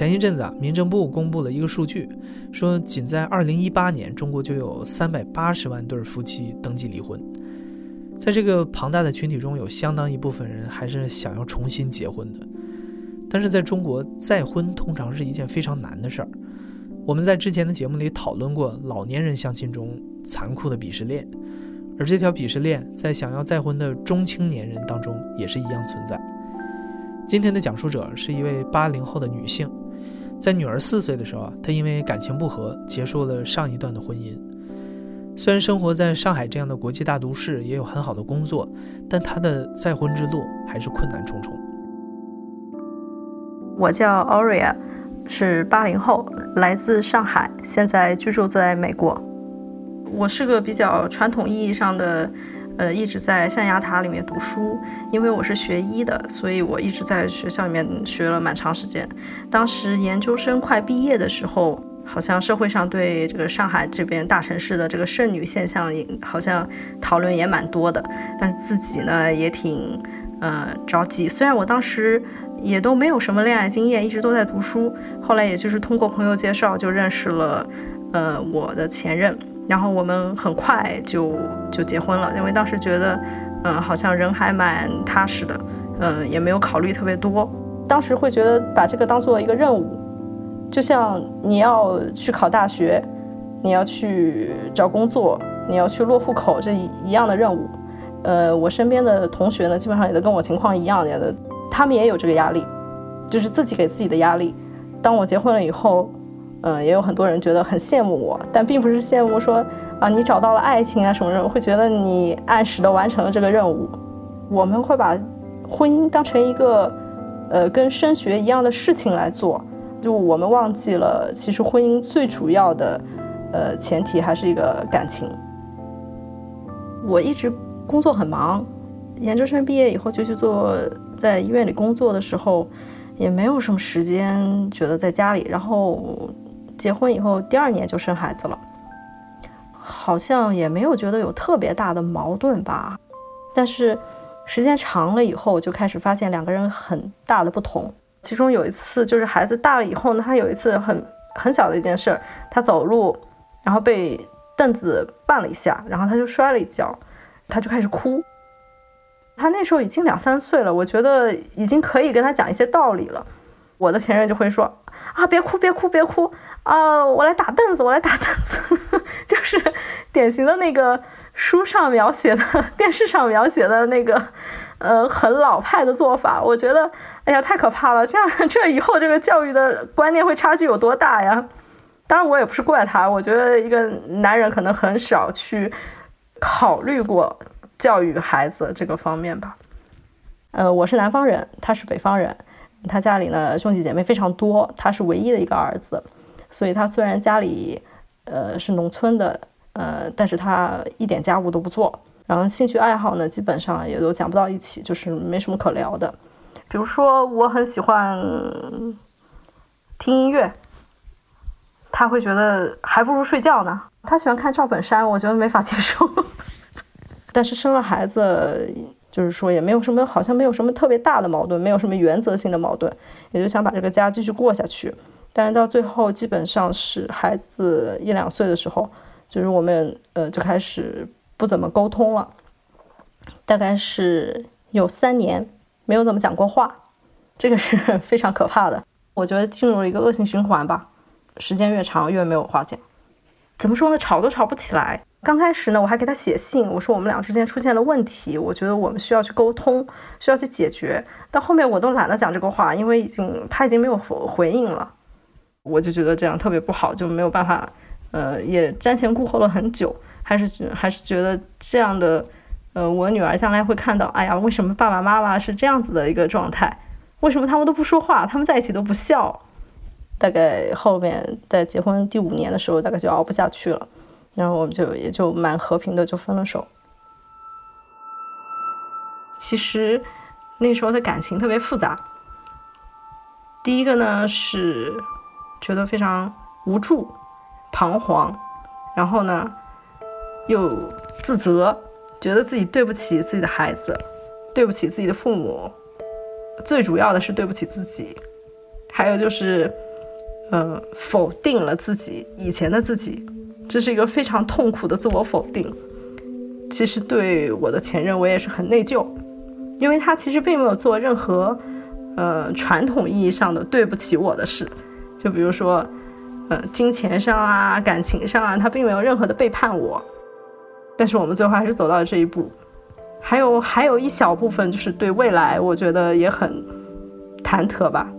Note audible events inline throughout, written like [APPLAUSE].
前一阵子啊，民政部公布了一个数据，说仅在2018年，中国就有380万对夫妻登记离婚。在这个庞大的群体中，有相当一部分人还是想要重新结婚的。但是在中国，再婚通常是一件非常难的事儿。我们在之前的节目里讨论过老年人相亲中残酷的鄙视链，而这条鄙视链在想要再婚的中青年人当中也是一样存在。今天的讲述者是一位八零后的女性。在女儿四岁的时候啊，她因为感情不和结束了上一段的婚姻。虽然生活在上海这样的国际大都市，也有很好的工作，但她的再婚之路还是困难重重。我叫 Aurea，是八零后，来自上海，现在居住在美国。我是个比较传统意义上的。呃，一直在象牙塔里面读书，因为我是学医的，所以我一直在学校里面学了蛮长时间。当时研究生快毕业的时候，好像社会上对这个上海这边大城市的这个剩女现象也，好像讨论也蛮多的。但自己呢也挺呃着急，虽然我当时也都没有什么恋爱经验，一直都在读书。后来也就是通过朋友介绍，就认识了呃我的前任。然后我们很快就就结婚了，因为当时觉得，嗯，好像人还蛮踏实的，嗯，也没有考虑特别多。当时会觉得把这个当做一个任务，就像你要去考大学，你要去找工作，你要去落户口这一样的任务。呃，我身边的同学呢，基本上也都跟我情况一样的，他们也有这个压力，就是自己给自己的压力。当我结婚了以后。嗯，也有很多人觉得很羡慕我，但并不是羡慕说啊你找到了爱情啊什么的，会觉得你按时的完成了这个任务。我们会把婚姻当成一个呃跟升学一样的事情来做，就我们忘记了其实婚姻最主要的呃前提还是一个感情。我一直工作很忙，研究生毕业以后就去做在医院里工作的时候，也没有什么时间觉得在家里，然后。结婚以后第二年就生孩子了，好像也没有觉得有特别大的矛盾吧。但是时间长了以后，就开始发现两个人很大的不同。其中有一次就是孩子大了以后呢，他有一次很很小的一件事儿，他走路然后被凳子绊了一下，然后他就摔了一跤，他就开始哭。他那时候已经两三岁了，我觉得已经可以跟他讲一些道理了。我的前任就会说啊，别哭，别哭，别哭啊！我来打凳子，我来打凳子，[LAUGHS] 就是典型的那个书上描写的、电视上描写的那个，呃，很老派的做法。我觉得，哎呀，太可怕了！这样，[LAUGHS] 这以后这个教育的观念会差距有多大呀？当然，我也不是怪他，我觉得一个男人可能很少去考虑过教育孩子这个方面吧。呃，我是南方人，他是北方人。他家里呢兄弟姐妹非常多，他是唯一的一个儿子，所以他虽然家里呃是农村的，呃，但是他一点家务都不做，然后兴趣爱好呢基本上也都讲不到一起，就是没什么可聊的。比如说我很喜欢听音乐，他会觉得还不如睡觉呢。他喜欢看赵本山，我觉得没法接受。[LAUGHS] 但是生了孩子。就是说也没有什么，好像没有什么特别大的矛盾，没有什么原则性的矛盾，也就想把这个家继续过下去。但是到最后，基本上是孩子一两岁的时候，就是我们呃就开始不怎么沟通了，大概是有三年没有怎么讲过话，这个是 [LAUGHS] 非常可怕的。我觉得进入了一个恶性循环吧，时间越长越没有话讲。怎么说呢？吵都吵不起来。刚开始呢，我还给他写信，我说我们俩之间出现了问题，我觉得我们需要去沟通，需要去解决。到后面我都懒得讲这个话，因为已经他已经没有回应了，我就觉得这样特别不好，就没有办法，呃，也瞻前顾后了很久，还是还是觉得这样的，呃，我女儿将来会看到，哎呀，为什么爸爸妈妈是这样子的一个状态？为什么他们都不说话，他们在一起都不笑？大概后面在结婚第五年的时候，大概就熬不下去了。然后我们就也就蛮和平的就分了手。其实那时候的感情特别复杂。第一个呢是觉得非常无助、彷徨，然后呢又自责，觉得自己对不起自己的孩子，对不起自己的父母，最主要的是对不起自己，还有就是，呃，否定了自己以前的自己，这是一个非常痛苦的自我否定。其实对我的前任，我也是很内疚，因为他其实并没有做任何。呃，传统意义上的对不起我的事，就比如说，呃，金钱上啊，感情上啊，他并没有任何的背叛我，但是我们最后还是走到了这一步。还有还有一小部分就是对未来，我觉得也很忐忑吧。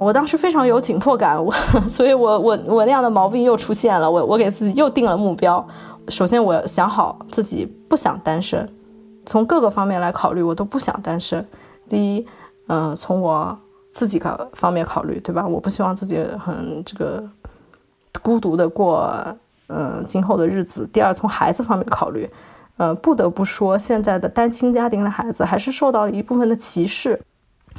我当时非常有紧迫感，我，[LAUGHS] 所以我我我那样的毛病又出现了，我我给自己又定了目标。首先，我想好自己不想单身。从各个方面来考虑，我都不想单身。第一，嗯，从我自己个方面考虑，对吧？我不希望自己很这个孤独的过，嗯，今后的日子。第二，从孩子方面考虑，呃，不得不说，现在的单亲家庭的孩子还是受到了一部分的歧视。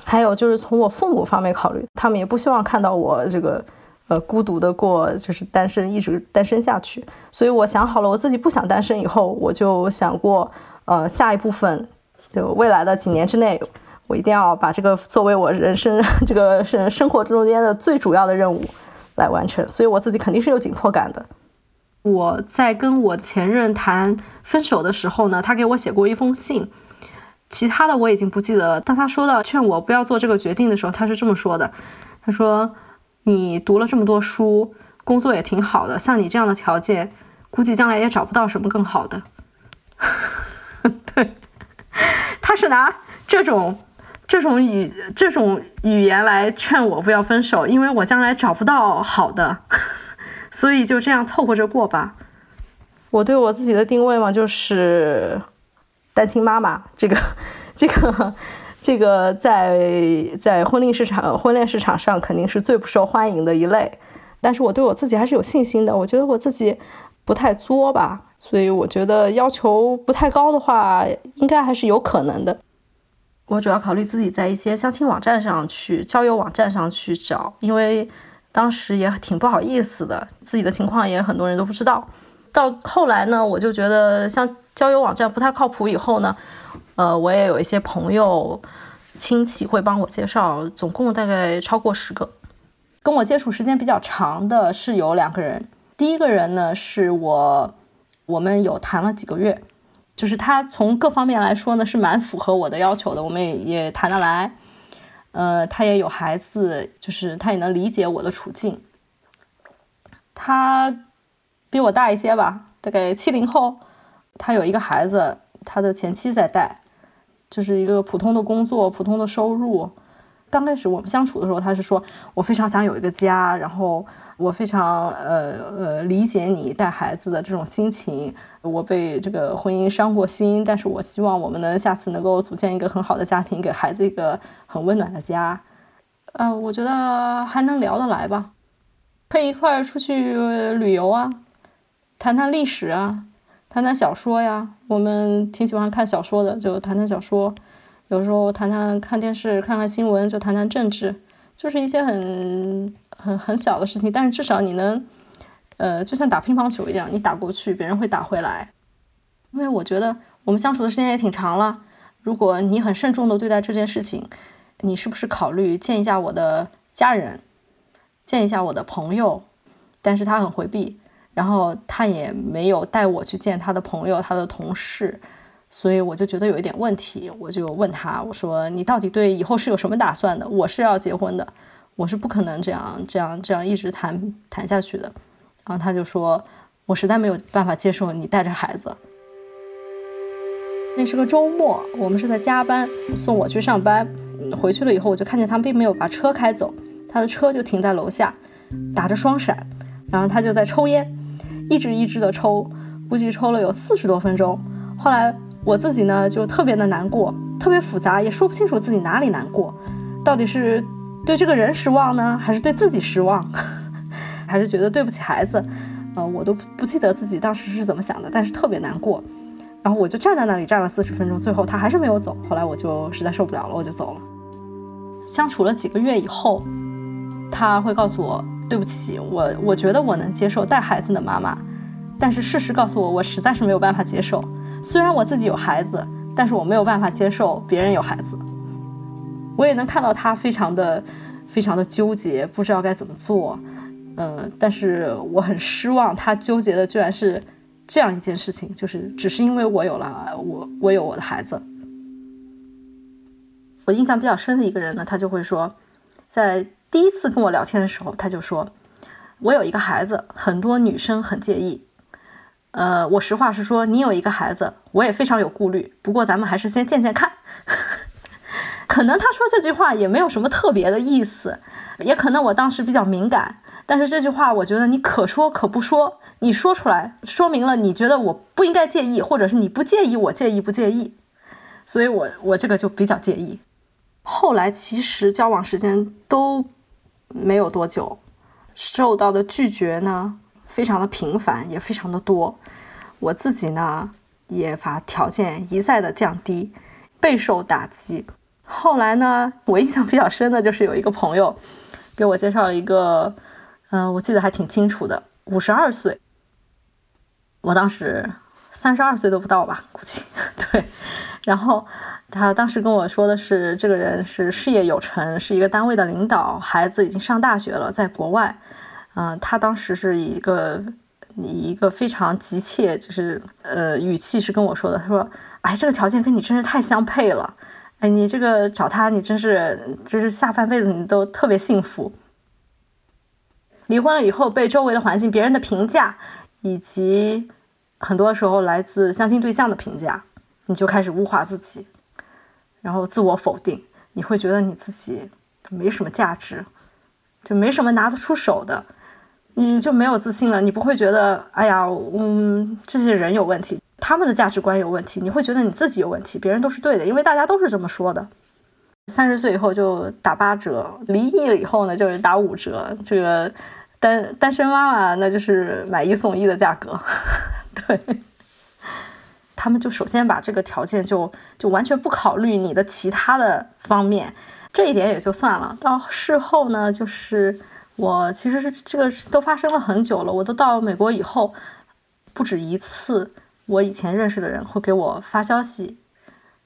还有就是从我父母方面考虑，他们也不希望看到我这个，呃，孤独的过，就是单身一直单身下去。所以我想好了，我自己不想单身以后，我就想过。呃，下一部分就未来的几年之内，我一定要把这个作为我人生这个是生活中间的最主要的任务来完成，所以我自己肯定是有紧迫感的。我在跟我前任谈分手的时候呢，他给我写过一封信，其他的我已经不记得了。当他说到劝我不要做这个决定的时候，他是这么说的：“他说你读了这么多书，工作也挺好的，像你这样的条件，估计将来也找不到什么更好的。[LAUGHS] ”对，他是拿这种这种语这种语言来劝我不要分手，因为我将来找不到好的，[LAUGHS] 所以就这样凑合着过吧。我对我自己的定位嘛，就是单亲妈妈，这个这个这个在在婚恋市场婚恋市场上肯定是最不受欢迎的一类，但是我对我自己还是有信心的，我觉得我自己不太作吧。所以我觉得要求不太高的话，应该还是有可能的。我主要考虑自己在一些相亲网站上去、交友网站上去找，因为当时也挺不好意思的，自己的情况也很多人都不知道。到后来呢，我就觉得像交友网站不太靠谱。以后呢，呃，我也有一些朋友、亲戚会帮我介绍，总共大概超过十个。跟我接触时间比较长的是有两个人，第一个人呢是我。我们有谈了几个月，就是他从各方面来说呢是蛮符合我的要求的，我们也也谈得来。呃，他也有孩子，就是他也能理解我的处境。他比我大一些吧，大概七零后。他有一个孩子，他的前妻在带，就是一个普通的工作，普通的收入。刚开始我们相处的时候，他是说我非常想有一个家，然后我非常呃呃理解你带孩子的这种心情。我被这个婚姻伤过心，但是我希望我们能下次能够组建一个很好的家庭，给孩子一个很温暖的家。呃，我觉得还能聊得来吧，可以一块儿出去旅游啊，谈谈历史啊，谈谈小说呀。我们挺喜欢看小说的，就谈谈小说。有时候谈谈看电视，看看新闻，就谈谈政治，就是一些很很很小的事情。但是至少你能，呃，就像打乒乓球一样，你打过去，别人会打回来。因为我觉得我们相处的时间也挺长了。如果你很慎重的对待这件事情，你是不是考虑见一下我的家人，见一下我的朋友？但是他很回避，然后他也没有带我去见他的朋友、他的同事。所以我就觉得有一点问题，我就问他，我说你到底对以后是有什么打算的？我是要结婚的，我是不可能这样这样这样一直谈谈下去的。然后他就说，我实在没有办法接受你带着孩子。那是个周末，我们是在加班，送我去上班，回去了以后我就看见他并没有把车开走，他的车就停在楼下，打着双闪，然后他就在抽烟，一直一直的抽，估计抽了有四十多分钟，后来。我自己呢就特别的难过，特别复杂，也说不清楚自己哪里难过，到底是对这个人失望呢，还是对自己失望，[LAUGHS] 还是觉得对不起孩子，呃，我都不记得自己当时是怎么想的，但是特别难过。然后我就站在那里站了四十分钟，最后他还是没有走。后来我就实在受不了了，我就走了。相处了几个月以后，他会告诉我对不起，我我觉得我能接受带孩子的妈妈，但是事实告诉我，我实在是没有办法接受。虽然我自己有孩子，但是我没有办法接受别人有孩子。我也能看到他非常的非常的纠结，不知道该怎么做。嗯，但是我很失望，他纠结的居然是。这样一件事情，就是只是因为我有了我，我有我的孩子。我印象比较深的一个人呢，他就会说，在第一次跟我聊天的时候，他就说，我有一个孩子，很多女生很介意。呃，我实话实说，你有一个孩子，我也非常有顾虑。不过咱们还是先见见看。[LAUGHS] 可能他说这句话也没有什么特别的意思，也可能我当时比较敏感。但是这句话，我觉得你可说可不说。你说出来，说明了你觉得我不应该介意，或者是你不介意我介意不介意。所以我我这个就比较介意。后来其实交往时间都没有多久，受到的拒绝呢非常的频繁，也非常的多。我自己呢也把条件一再的降低，备受打击。后来呢，我印象比较深的就是有一个朋友给我介绍一个。嗯，我记得还挺清楚的，五十二岁，我当时三十二岁都不到吧，估计 [LAUGHS] 对。然后他当时跟我说的是，这个人是事业有成，是一个单位的领导，孩子已经上大学了，在国外。嗯，他当时是以一个以一个非常急切，就是呃语气是跟我说的，他说：“哎，这个条件跟你真是太相配了，哎，你这个找他，你真是真是下半辈子你都特别幸福。”离婚了以后，被周围的环境、别人的评价，以及很多时候来自相亲对象的评价，你就开始物化自己，然后自我否定。你会觉得你自己没什么价值，就没什么拿得出手的，嗯，就没有自信了。你不会觉得，哎呀，嗯，这些人有问题，他们的价值观有问题。你会觉得你自己有问题，别人都是对的，因为大家都是这么说的。三十岁以后就打八折，离异了以后呢，就是打五折。这个。单单身妈妈那就是买一送一的价格，[LAUGHS] 对，他们就首先把这个条件就就完全不考虑你的其他的方面，这一点也就算了。到事后呢，就是我其实是这个都发生了很久了，我都到美国以后不止一次，我以前认识的人会给我发消息，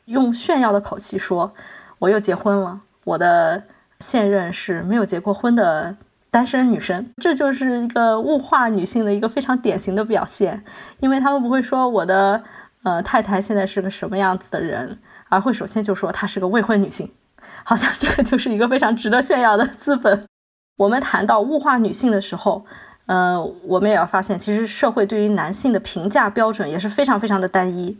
用炫耀的口气说我又结婚了，我的现任是没有结过婚的。单身女生，这就是一个物化女性的一个非常典型的表现，因为他们不会说我的呃太太现在是个什么样子的人，而会首先就说她是个未婚女性，好像这个就是一个非常值得炫耀的资本。我们谈到物化女性的时候，呃，我们也要发现，其实社会对于男性的评价标准也是非常非常的单一。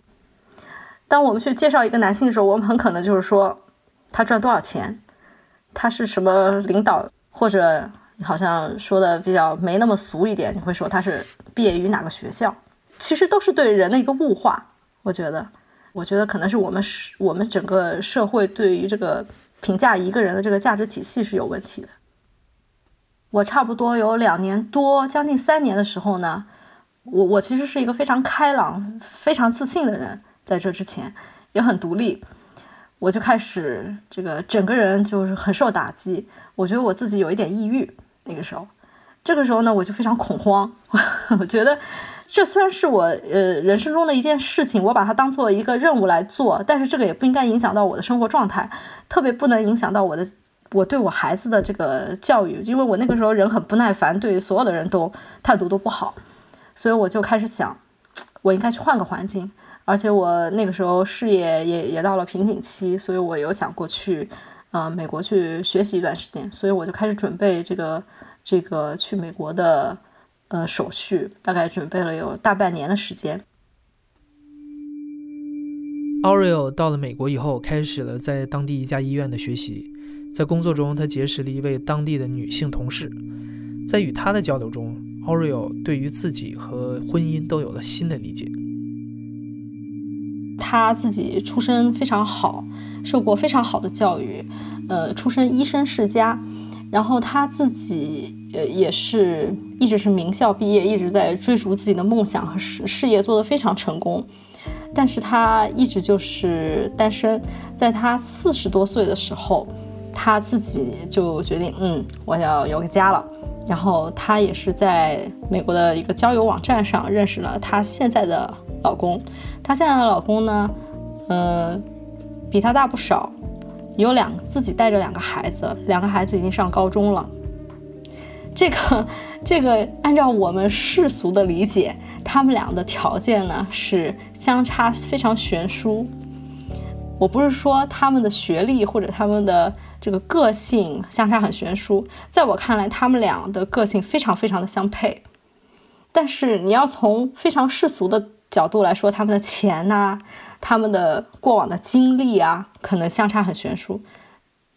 当我们去介绍一个男性的时候，我们很可能就是说他赚多少钱，他是什么领导或者。你好像说的比较没那么俗一点，你会说他是毕业于哪个学校？其实都是对人的一个物化。我觉得，我觉得可能是我们是我们整个社会对于这个评价一个人的这个价值体系是有问题的。我差不多有两年多，将近三年的时候呢，我我其实是一个非常开朗、非常自信的人，在这之前也很独立，我就开始这个整个人就是很受打击，我觉得我自己有一点抑郁。那个时候，这个时候呢，我就非常恐慌。[LAUGHS] 我觉得，这虽然是我呃人生中的一件事情，我把它当做一个任务来做，但是这个也不应该影响到我的生活状态，特别不能影响到我的我对我孩子的这个教育，因为我那个时候人很不耐烦，对所有的人都态度都不好，所以我就开始想，我应该去换个环境，而且我那个时候事业也也到了瓶颈期，所以我有想过去。呃，美国去学习一段时间，所以我就开始准备这个这个去美国的呃手续，大概准备了有大半年的时间。Aurel 到了美国以后，开始了在当地一家医院的学习，在工作中，他结识了一位当地的女性同事，在与她的交流中，Aurel 对于自己和婚姻都有了新的理解。他自己出身非常好，受过非常好的教育，呃，出身医生世家，然后他自己呃也是一直是名校毕业，一直在追逐自己的梦想和事事业，做得非常成功。但是他一直就是单身，在他四十多岁的时候，他自己就决定，嗯，我要有个家了。然后他也是在美国的一个交友网站上认识了他现在的老公。他现在的老公呢，呃，比他大不少，有两自己带着两个孩子，两个孩子已经上高中了。这个这个，按照我们世俗的理解，他们俩的条件呢是相差非常悬殊。我不是说他们的学历或者他们的这个个性相差很悬殊，在我看来，他们俩的个性非常非常的相配。但是你要从非常世俗的角度来说，他们的钱呐，他们的过往的经历啊，可能相差很悬殊。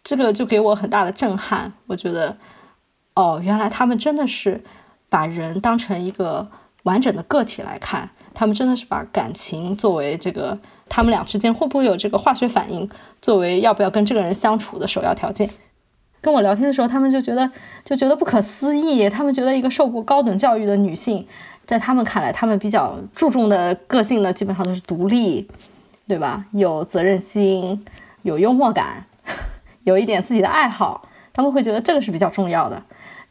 这个就给我很大的震撼，我觉得。哦，原来他们真的是把人当成一个完整的个体来看，他们真的是把感情作为这个他们俩之间会不会有这个化学反应，作为要不要跟这个人相处的首要条件。跟我聊天的时候，他们就觉得就觉得不可思议，他们觉得一个受过高等教育的女性，在他们看来，他们比较注重的个性呢，基本上都是独立，对吧？有责任心，有幽默感，[LAUGHS] 有一点自己的爱好，他们会觉得这个是比较重要的。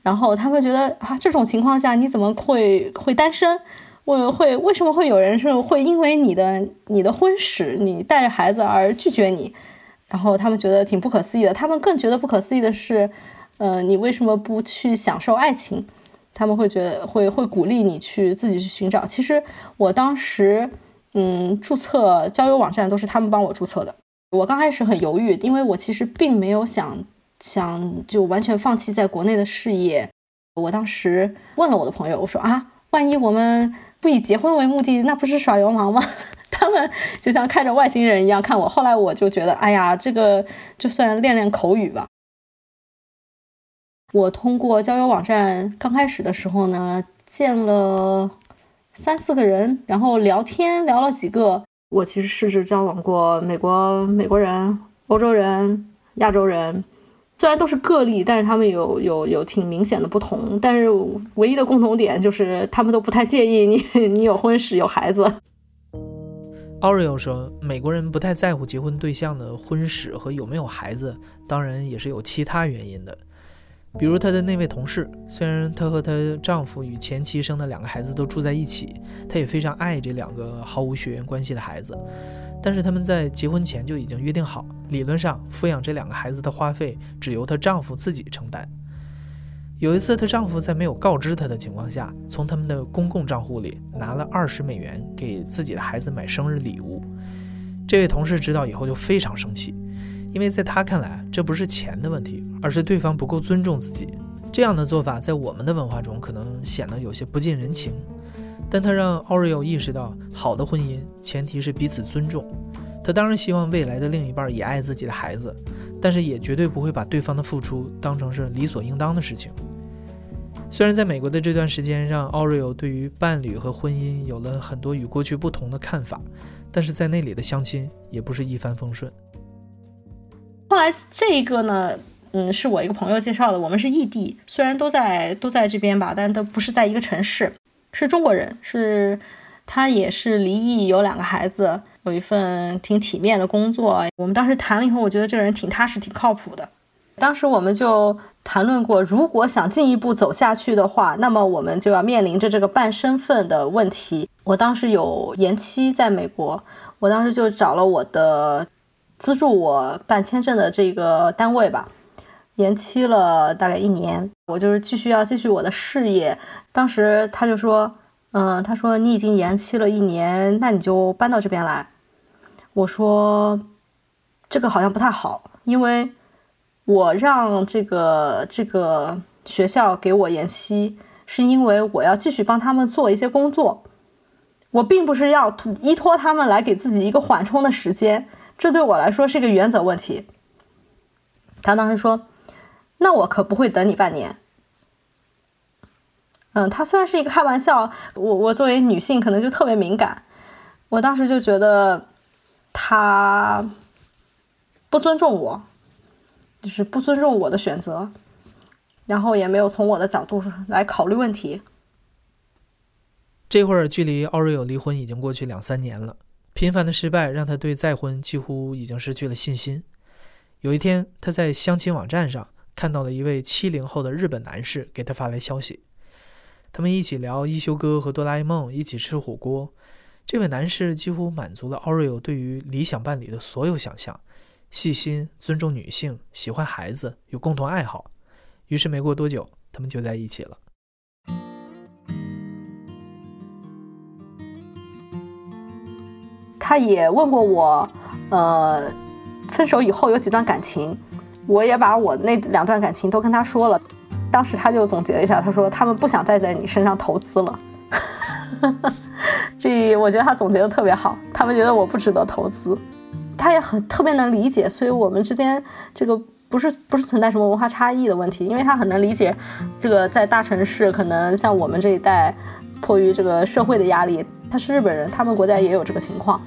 然后他们觉得啊，这种情况下你怎么会会单身？为会为什么会有人是会因为你的你的婚史，你带着孩子而拒绝你？然后他们觉得挺不可思议的。他们更觉得不可思议的是，呃，你为什么不去享受爱情？他们会觉得会会鼓励你去自己去寻找。其实我当时，嗯，注册交友网站都是他们帮我注册的。我刚开始很犹豫，因为我其实并没有想。想就完全放弃在国内的事业，我当时问了我的朋友，我说啊，万一我们不以结婚为目的，那不是耍流氓吗？[LAUGHS] 他们就像看着外星人一样看我。后来我就觉得，哎呀，这个就算练练口语吧。我通过交友网站刚开始的时候呢，见了三四个人，然后聊天聊了几个。我其实试着交往过美国美国人、欧洲人、亚洲人。虽然都是个例，但是他们有有有挺明显的不同。但是唯一的共同点就是他们都不太介意你 [LAUGHS] 你有婚史有孩子。奥瑞 o 说，美国人不太在乎结婚对象的婚史和有没有孩子，当然也是有其他原因的。比如她的那位同事，虽然她和她丈夫与前妻生的两个孩子都住在一起，她也非常爱这两个毫无血缘关系的孩子。但是他们在结婚前就已经约定好，理论上抚养这两个孩子的花费只由她丈夫自己承担。有一次，她丈夫在没有告知她的情况下，从他们的公共账户里拿了二十美元给自己的孩子买生日礼物。这位同事知道以后就非常生气，因为在他看来，这不是钱的问题，而是对方不够尊重自己。这样的做法在我们的文化中可能显得有些不近人情。但他让奥瑞 o 意识到，好的婚姻前提是彼此尊重。他当然希望未来的另一半也爱自己的孩子，但是也绝对不会把对方的付出当成是理所应当的事情。虽然在美国的这段时间让奥瑞 o 对于伴侣和婚姻有了很多与过去不同的看法，但是在那里的相亲也不是一帆风顺。后来这个呢，嗯，是我一个朋友介绍的。我们是异地，虽然都在都在这边吧，但都不是在一个城市。是中国人，是他也是离异，有两个孩子，有一份挺体面的工作。我们当时谈了以后，我觉得这个人挺踏实、挺靠谱的。当时我们就谈论过，如果想进一步走下去的话，那么我们就要面临着这个办身份的问题。我当时有延期在美国，我当时就找了我的资助我办签证的这个单位吧。延期了大概一年，我就是继续要继续我的事业。当时他就说：“嗯，他说你已经延期了一年，那你就搬到这边来。”我说：“这个好像不太好，因为我让这个这个学校给我延期，是因为我要继续帮他们做一些工作，我并不是要依托他们来给自己一个缓冲的时间，这对我来说是一个原则问题。”他当时说。那我可不会等你半年。嗯，他虽然是一个开玩笑，我我作为女性可能就特别敏感。我当时就觉得他不尊重我，就是不尊重我的选择。然后也没有从我的角度来考虑问题。这会儿距离奥瑞有离婚已经过去两三年了，频繁的失败让他对再婚几乎已经失去了信心。有一天，他在相亲网站上看到了一位七零后的日本男士给他发来消息，他们一起聊一休哥和哆啦 A 梦，一起吃火锅。这位男士几乎满足了奥瑞欧对于理想伴侣的所有想象：细心、尊重女性、喜欢孩子、有共同爱好。于是没过多久，他们就在一起了。他也问过我，呃，分手以后有几段感情，我也把我那两段感情都跟他说了。当时他就总结了一下，他说他们不想再在你身上投资了。[LAUGHS] 这我觉得他总结的特别好，他们觉得我不值得投资，他也很特别能理解，所以我们之间这个不是不是存在什么文化差异的问题，因为他很能理解，这个在大城市可能像我们这一代，迫于这个社会的压力，他是日本人，他们国家也有这个情况，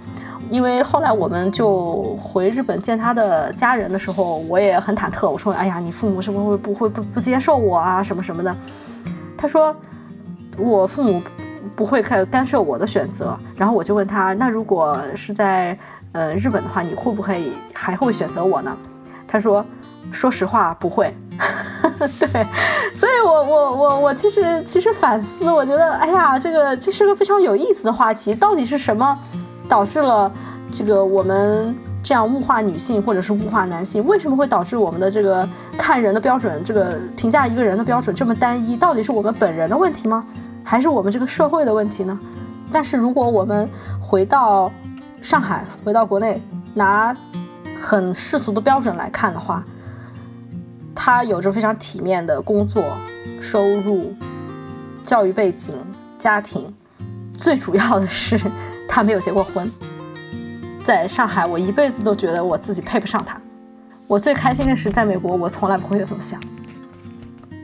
因为后来我们就回日本见他的家人的时候，我也很忐忑，我说，哎呀，你父母是不是会不会不不接受我啊，什么什么的，他说，我父母。不会开干涉我的选择，然后我就问他，那如果是在呃日本的话，你会不会还会选择我呢？他说，说实话不会。[LAUGHS] 对，所以我我我我其实其实反思，我觉得哎呀，这个这是个非常有意思的话题，到底是什么导致了这个我们这样物化女性或者是物化男性？为什么会导致我们的这个看人的标准，这个评价一个人的标准这么单一？到底是我们本人的问题吗？还是我们这个社会的问题呢？但是如果我们回到上海，回到国内，拿很世俗的标准来看的话，他有着非常体面的工作、收入、教育背景、家庭，最主要的是他没有结过婚。[LAUGHS] 在上海，我一辈子都觉得我自己配不上他。我最开心的是，在美国，我从来不会有这么想。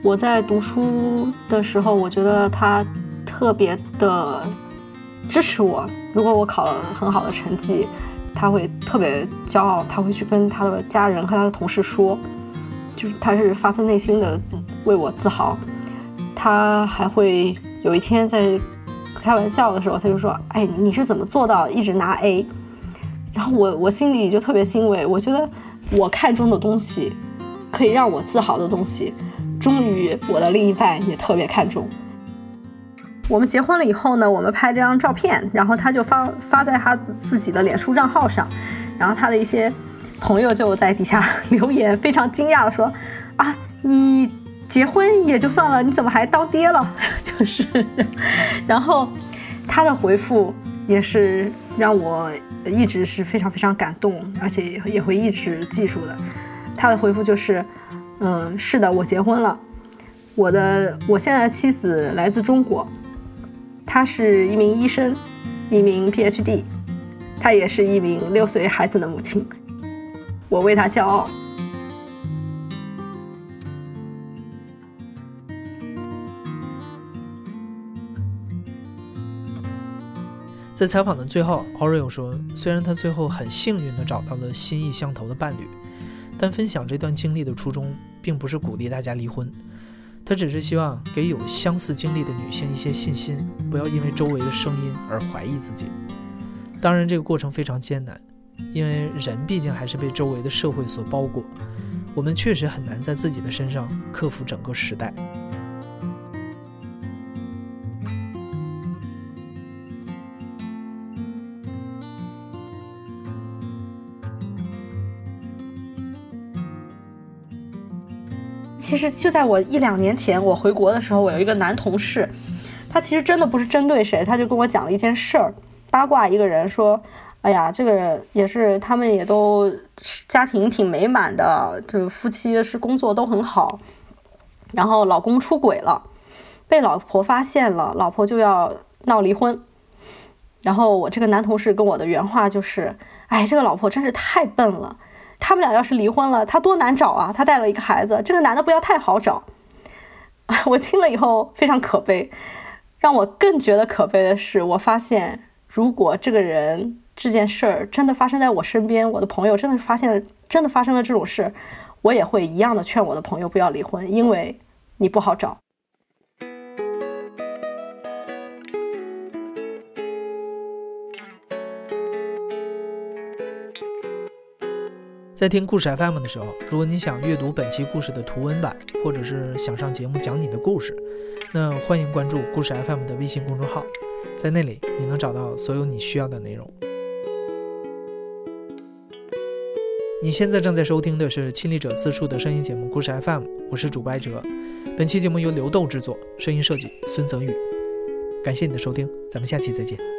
我在读书的时候，我觉得他特别的支持我。如果我考了很好的成绩，他会特别骄傲，他会去跟他的家人和他的同事说，就是他是发自内心的为我自豪。他还会有一天在开玩笑的时候，他就说：“哎，你是怎么做到一直拿 A？” 然后我我心里就特别欣慰，我觉得我看中的东西，可以让我自豪的东西。终于，我的另一半也特别看重。我们结婚了以后呢，我们拍这张照片，然后他就发发在他自己的脸书账号上，然后他的一些朋友就在底下留言，非常惊讶的说：“啊，你结婚也就算了，你怎么还当爹了？” [LAUGHS] 就是，然后他的回复也是让我一直是非常非常感动，而且也会一直记住的。他的回复就是。嗯，是的，我结婚了。我的我现在的妻子来自中国，她是一名医生，一名 PhD，她也是一名六岁孩子的母亲。我为她骄傲。在采访的最后，，Aureo 说：“虽然他最后很幸运地找到了心意相投的伴侣。”但分享这段经历的初衷，并不是鼓励大家离婚，他只是希望给有相似经历的女性一些信心，不要因为周围的声音而怀疑自己。当然，这个过程非常艰难，因为人毕竟还是被周围的社会所包裹，我们确实很难在自己的身上克服整个时代。其实就在我一两年前，我回国的时候，我有一个男同事，他其实真的不是针对谁，他就跟我讲了一件事儿，八卦一个人说，哎呀，这个人也是，他们也都家庭挺美满的，就是夫妻是工作都很好，然后老公出轨了，被老婆发现了，老婆就要闹离婚，然后我这个男同事跟我的原话就是，哎，这个老婆真是太笨了。他们俩要是离婚了，他多难找啊！他带了一个孩子，这个男的不要太好找。[LAUGHS] 我听了以后非常可悲，让我更觉得可悲的是，我发现如果这个人这件事儿真的发生在我身边，我的朋友真的发现了真的发生了这种事，我也会一样的劝我的朋友不要离婚，因为你不好找。在听故事 FM 的时候，如果你想阅读本期故事的图文版，或者是想上节目讲你的故事，那欢迎关注故事 FM 的微信公众号，在那里你能找到所有你需要的内容。你现在正在收听的是亲历者自述的声音节目《故事 FM》，我是主播艾哲。本期节目由刘豆制作，声音设计孙泽宇。感谢你的收听，咱们下期再见。